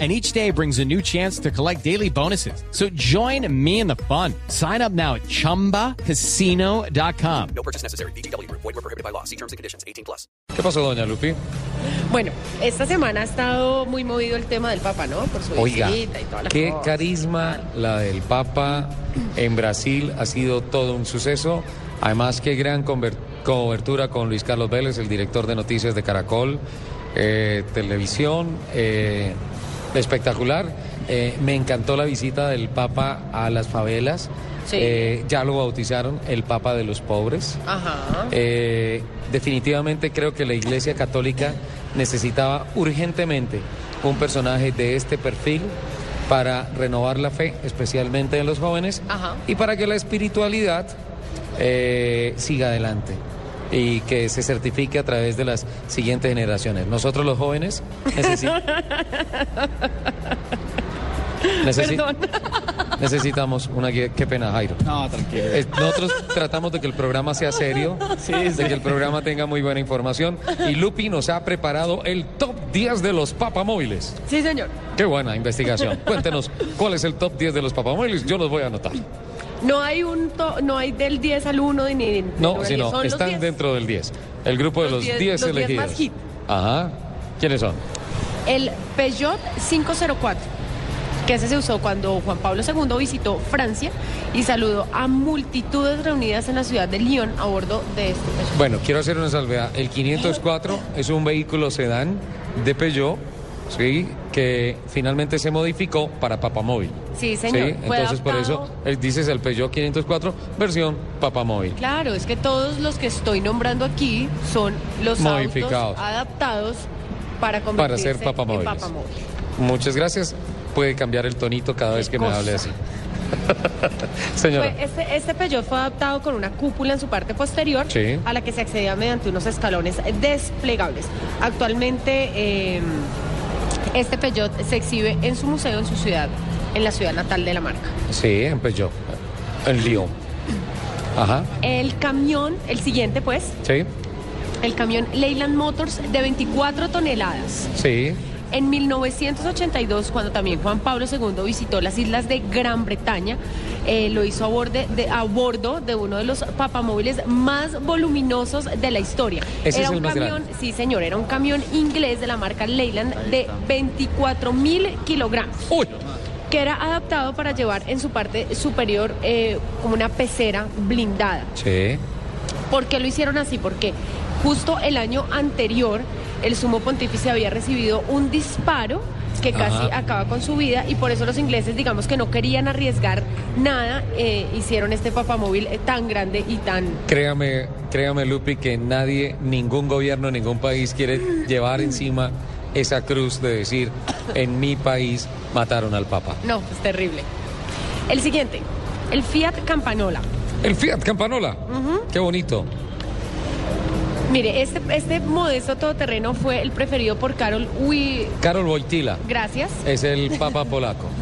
and each day brings a new chance to collect daily bonuses. So join me in the fun. Sign up now at ChumbaCasino.com. No purchase necessary. BGW. Void were prohibited by law. See terms and conditions. 18 plus. ¿Qué pasó, doña Lupi? Bueno, esta semana ha estado muy movido el tema del Papa, ¿no? Por su Oiga, visita y toda la qué cosa. carisma la del Papa en Brasil. Ha sido todo un suceso. Además, qué gran cobertura con Luis Carlos Vélez, el director de noticias de Caracol, eh, televisión. eh, espectacular. Eh, me encantó la visita del Papa a las favelas. Sí. Eh, ya lo bautizaron el Papa de los pobres. Ajá. Eh, definitivamente creo que la Iglesia Católica necesitaba urgentemente un personaje de este perfil para renovar la fe, especialmente en los jóvenes, Ajá. y para que la espiritualidad siga adelante y que se certifique a través de las siguientes generaciones. Nosotros los jóvenes necesitamos... Perdón. Necesitamos una guía. Qué pena, Jairo. No, tranquilo. Eh, Nosotros tratamos de que el programa sea serio, de que el programa tenga muy buena información. Y Lupi nos ha preparado el top 10 de los papamóviles. Sí, señor. Qué buena investigación. Cuéntenos cuál es el top 10 de los papamóviles. Yo los voy a anotar. No hay un to- no hay del 10 al 1 ni del No, sino 10, son los están 10. dentro del 10. El grupo de Los los 10 10 los 10 elegidos. más hit. Ajá. ¿Quiénes son? El Peugeot 504, que ese se usó cuando Juan Pablo II visitó Francia y saludó a multitudes reunidas en la ciudad de Lyon a bordo de este Peugeot. Bueno, quiero hacer una salvedad. El 504 es un vehículo sedán de Peugeot, ¿sí? Que finalmente se modificó para papamóvil. Sí, señor. Sí, entonces por eso dices el Peugeot 504 versión papamóvil. Claro, es que todos los que estoy nombrando aquí son los Modificados. autos adaptados para Para convertirse ser papamóviles. en papamóvil. Muchas gracias. Puede cambiar el tonito cada vez que me hable así. Señora. Fue- este, este Peugeot fue adaptado con una cúpula en su parte posterior Sí. a la que se accedía mediante unos escalones desplegables. Actualmente eh, este Peugeot se exhibe en su museo en su ciudad, en la ciudad natal de la marca. Sí, en Peugeot. En Lyon. Ajá. El camión, el siguiente pues, Sí. el camión Leyland Motors de 24 toneladas. Sí. En 1982, cuando también Juan Pablo II visitó las islas de Gran Bretaña, eh, lo hizo a, borde- de, a bordo de uno de los papamóviles más voluminosos de la historia. Ese era es el un más camión, grande. sí señor, era un camión inglés de la marca Leyland de 24 mil kilogramos, Uy. que era adaptado para llevar en su parte superior eh, como una pecera blindada. Sí. ¿Por qué lo hicieron así? Porque justo el año anterior el sumo pontífice había recibido un disparo que casi Ajá. acaba con su vida y por eso los ingleses, digamos que no querían arriesgar nada, eh, hicieron este papamóvil eh, tan grande y tan... Créame, créame, Lupi, que nadie, ningún gobierno, ningún país quiere llevar encima esa cruz de decir, en mi país mataron al Papa. No, es terrible. El siguiente, el Fiat Campanola. El Fiat Campanola. Qué bonito. Mire, este, este modesto todoterreno fue el preferido por Carol Wi... Karol Wojtyla. Gracias. Es el Papa polaco.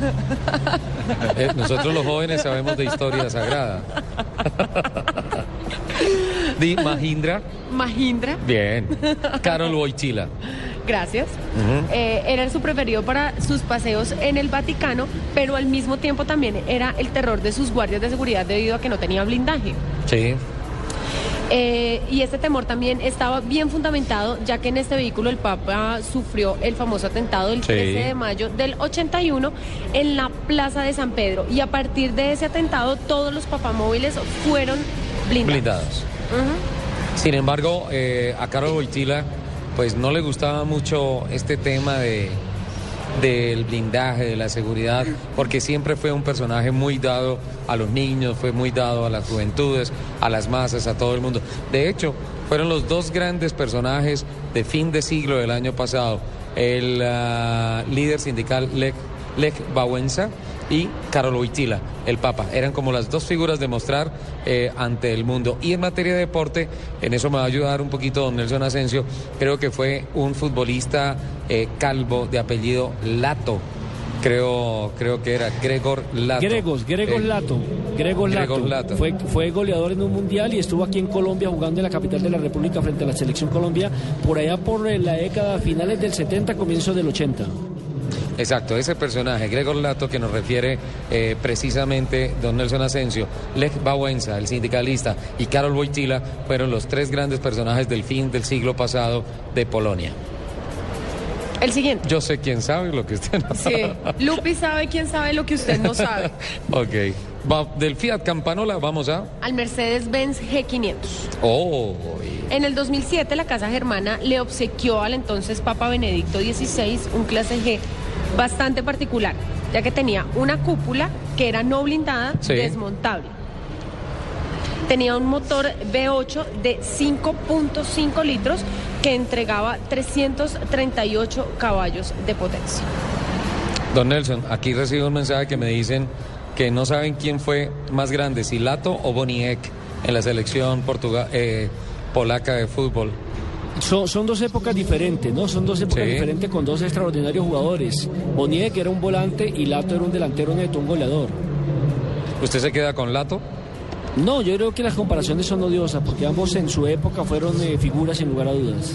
Eh, nosotros los jóvenes sabemos de historia sagrada. Di Mahindra. Mahindra. Bien. Karol Wojtyla. Gracias. Eh, era su preferido para sus paseos en el Vaticano, pero al mismo tiempo también era el terror de sus guardias de seguridad debido a que no tenía blindaje. Sí. Eh, y este temor también estaba bien fundamentado, ya que en este vehículo el Papa sufrió el famoso atentado Sí. 13 de mayo del 81 en la Plaza de San Pedro. Y a partir de ese atentado, todos los papamóviles fueron blindados. Blindados. Sin embargo, eh, a Karol Wojtyla, pues no le gustaba mucho este tema de del blindaje, de la seguridad, porque siempre fue un personaje muy dado a los niños, fue muy dado a las juventudes, a las masas, a todo el mundo. De hecho, fueron los dos grandes personajes de fin de siglo del año pasado, el ah, líder sindical Lech, Lech Wałęsa y Carol Wojtyla, el Papa. Eran como las dos figuras de mostrar eh, ante el mundo. Y en materia de deporte, en eso me va a ayudar un poquito don Nelson Asensio, creo que fue un futbolista eh, calvo de apellido Lato. Creo, creo que era Gregor Lato. Gregos, Gregor Eh, Lato. Gregor Lato. Gregor Lato. Fue, fue goleador en un mundial y estuvo aquí en Colombia jugando en la capital de la República frente a la selección Colombia por allá por la década finales del 70, comienzo del 80. Exacto, ese personaje, Gregor Lato, que nos refiere eh, precisamente don Nelson Asensio, Lech Wałęsa, el sindicalista, y Karol Wojtyla fueron los tres grandes personajes del fin del siglo pasado de Polonia. El siguiente. Yo sé quién sabe lo que usted no Sí, Lupi sabe quién sabe lo que usted no sabe. ok. Va- del Fiat Campanola vamos a... Al Mercedes-Benz G500. Oh, En el 2007 la Casa Germana le obsequió al entonces Papa Benedicto XVI un clase G bastante particular, ya que tenía una cúpula que era no blindada, Sí. desmontable. Tenía un motor V8 de 5.5 litros que entregaba 338 caballos de potencia. don Nelson, aquí recibo un mensaje que me dicen que no saben quién fue más grande, si Lato o Boniek en la selección eh, polaca de fútbol. Son, son dos épocas diferentes, ¿no? Son dos épocas Sí. diferentes con dos extraordinarios jugadores. Boniek que era un volante y Lato era un delantero neto, un goleador. ¿Usted se queda con Lato? No, yo creo que las comparaciones son odiosas porque ambos en su época fueron eh, figuras sin lugar a dudas.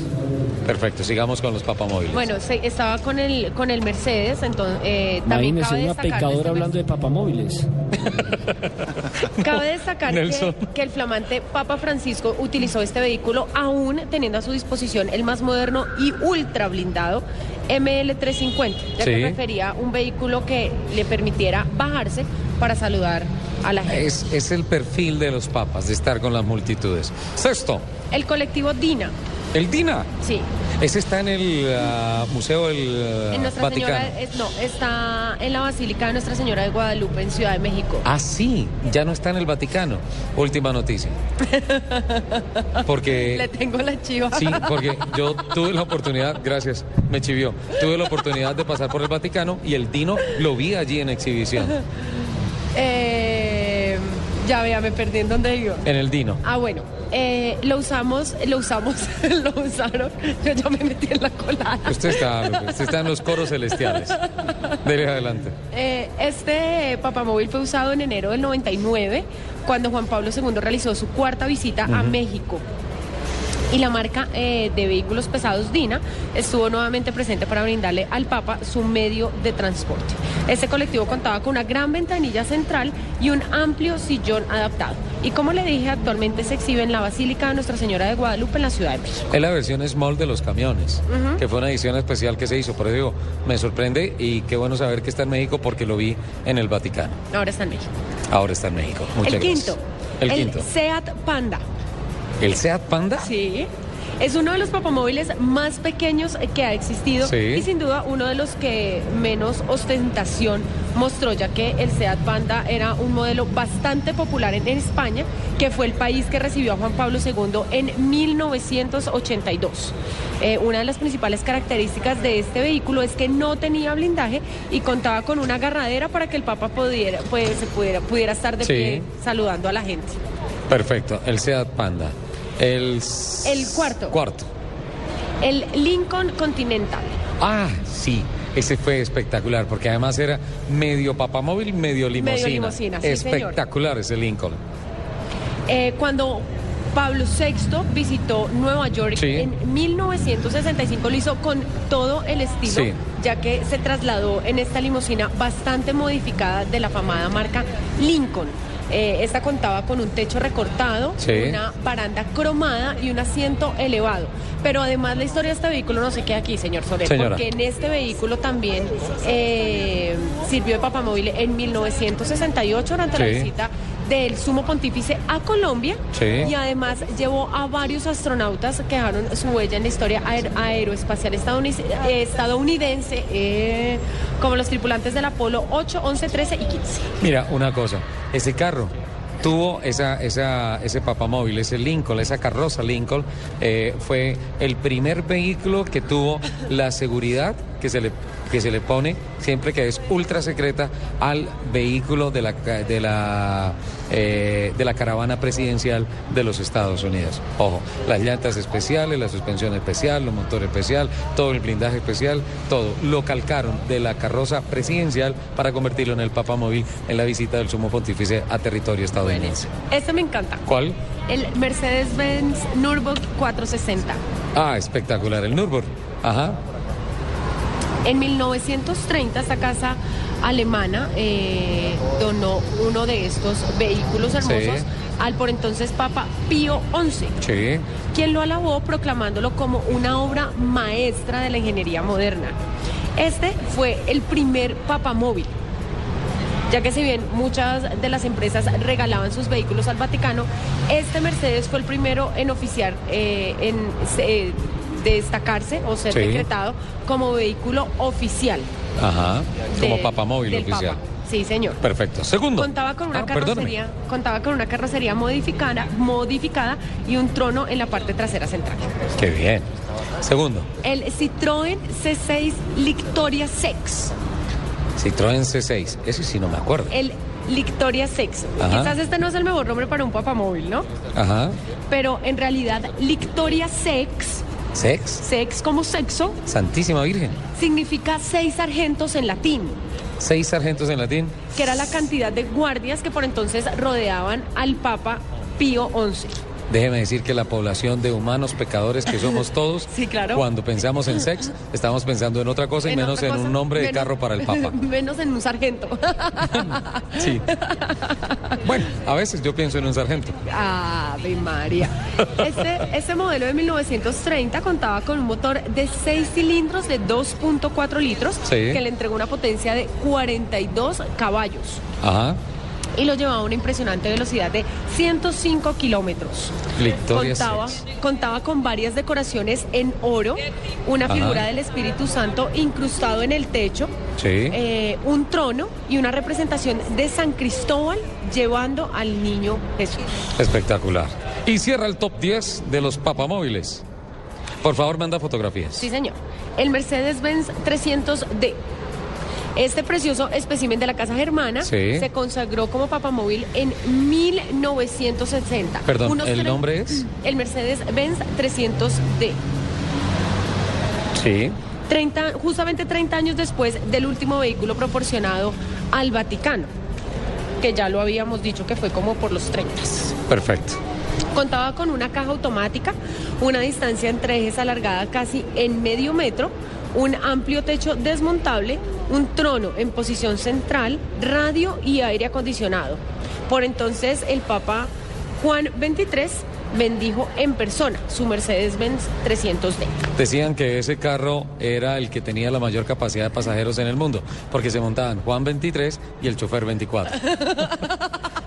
Perfecto, sigamos con los papamóviles. Bueno, se- estaba con el, con el Mercedes, entonces eh, también Imagínese una pecadora hablando de papamóviles. Cabe destacar que, el flamante Papa Francisco utilizó este vehículo aún teniendo a su disposición el más moderno y ultra blindado ML350, ya Sí. que prefería un vehículo que le permitiera bajarse para saludar a la gente. Es, es el perfil de los papas, de estar con las multitudes. Sexto, El colectivo DINA, el DINA. sí, Ese está en el ah, Museo del ah, en Nuestra Vaticano. Señora, es- no, está en la Basílica de Nuestra Señora de Guadalupe en Ciudad de México. Ah, sí, ya no está en el Vaticano. Última noticia. Porque... Le tengo la chiva. Sí, porque yo tuve la oportunidad, gracias, me chivió, tuve la oportunidad de pasar por el Vaticano y el Dino lo vi allí en exhibición, Eh, ya vea, me perdí en dónde iba. en el Dino. Ah, bueno, eh, lo usamos, lo usamos, lo usaron. Yo ya me metí en la colada. Usted está, usted está en los coros celestiales. Dele adelante. Eh, este papamóvil fue usado en enero del 99, cuando Juan Pablo II realizó su cuarta visita a México. Y la marca eh, de vehículos pesados DINA estuvo nuevamente presente para brindarle al Papa su medio de transporte. Este colectivo contaba con una gran ventanilla central y un amplio sillón adaptado. Y como le dije, actualmente se exhibe en la Basílica de Nuestra Señora de Guadalupe en la Ciudad de México. Es la versión small de los camiones, que fue una edición especial que se hizo. Por eso digo, me sorprende y qué bueno saber que está en México porque lo vi en el Vaticano. Ahora está en México. Ahora está en México. Muchas el gracias. quinto. El quinto. Seat Panda. ¿El Seat Panda? Sí. Es uno de los papamóviles más pequeños que ha existido Sí. y sin duda uno de los que menos ostentación mostró, ya que el Seat Panda era un modelo bastante popular en, España, que fue el país que recibió a Juan Pablo II en 1982. Eh, una de las principales características de este vehículo es que no tenía blindaje y contaba con una agarradera para que el Papa pudiera, pues, pudiera, pudiera estar de Sí. pie saludando a la gente. Perfecto, el Seat Panda. El, El cuarto. Cuarto. El Lincoln Continental. Ah, sí. Ese fue espectacular porque además era medio papamóvil, medio limosina. limosina, sí, señor. espectacular ese Lincoln. Eh, cuando Pablo VI visitó Nueva York Sí. en 1965, lo hizo con todo el estilo, Sí. ya que se trasladó en esta limusina bastante modificada de la famada marca Lincoln. Eh, esta contaba con un techo recortado, Sí. una baranda cromada y un asiento elevado. Pero además la historia de este vehículo no se queda aquí, señor Soler, Señora. porque en este vehículo también eh, sirvió de papamóvil en 1968 durante la visita del sumo pontífice a Colombia Sí. y además llevó a varios astronautas que dejaron su huella en la historia aer- aeroespacial estadounidense, eh, estadounidense eh, como los tripulantes del Apolo 8, 11, 13 y 15. Mira, una cosa, ese carro tuvo esa, esa, ese papamóvil, ese Lincoln, esa carroza Lincoln, eh, fue el primer vehículo que tuvo la seguridad que se le que se le pone siempre que es ultra secreta al vehículo de la, de la, eh, de la caravana presidencial de los Estados Unidos. Ojo, las llantas especiales, la suspensión especial, los motores especial, todo el blindaje especial, todo lo calcaron de la carroza presidencial para convertirlo en el papamóvil en la visita del sumo pontífice a territorio estadounidense. Este me encanta. ¿Cuál? El Mercedes-Benz Nürburgring 460. Ah, espectacular, el Nürburgring. Ajá. En 1930 esta casa alemana eh, donó uno de estos vehículos hermosos Sí. al por entonces Papa Pío XI, Sí. quien lo alabó proclamándolo como una obra maestra de la ingeniería moderna. Este fue el primer papamóvil. Ya que si bien muchas de las empresas regalaban sus vehículos al Vaticano, este Mercedes fue el primero en oficiar, eh, en eh, destacarse o ser Sí. decretado como vehículo oficial. Ajá. Como de- papamóvil oficial. Papa. Sí, señor. Perfecto. Segundo. Contaba con una Ah, perdóname. carrocería, contaba con una carrocería modificada, modificada y un trono en la parte trasera central. Qué bien. Segundo. El Citroën C6 Lictoria Sex. Citroën C6. Ese sí no me acuerdo. El Lictoria Sex. Ajá. Quizás este no es el mejor nombre para un papamóvil, ¿no? Ajá. Pero en realidad Lictoria Sex, Sex. sex como sexo, Santísima Virgen. significa seis sargentos en latín, Seis sargentos en latín. que era la cantidad de guardias que por entonces rodeaban al Papa Pío XI. Déjeme decir que la población de humanos pecadores que somos todos, Sí, claro. cuando pensamos en sex, estamos pensando en otra cosa y En menos en un nombre de carro para el Papa. menos en un sargento. Sí. Bueno, a veces yo pienso en un sargento. Ave María. Este, este modelo de 1930 contaba con un motor de 6 cilindros de 2.4 litros Sí. que le entregó una potencia de 42 caballos Ajá. Y lo llevaba a una impresionante velocidad de 105 kilómetros. Contaba, contaba con varias decoraciones en oro, una Ajá. figura del Espíritu Santo incrustado en el techo, Sí. eh, un trono y una representación de San Cristóbal llevando al niño Jesús. Espectacular. Y cierra el top 10 de los papamóviles. Por favor, manda fotografías. Sí, señor. El Mercedes-Benz 300D. Este precioso espécimen de la casa germana Sí. se consagró como papamóvil en 1960. Perdón, ¿el nombre es? El Mercedes-Benz 300D. Sí. 30, justamente 30 años después del último vehículo proporcionado al Vaticano, que ya lo habíamos dicho que fue como por los 30. Perfecto. Contaba con una caja automática, una distancia entre ejes alargada casi en medio metro, un amplio techo desmontable, un trono en posición central, radio y aire acondicionado. Por entonces el Papa Juan XXIII bendijo en persona su Mercedes-Benz 300D. Decían que ese carro era el que tenía la mayor capacidad de pasajeros en el mundo, porque se montaban Juan 23 y el chofer 24.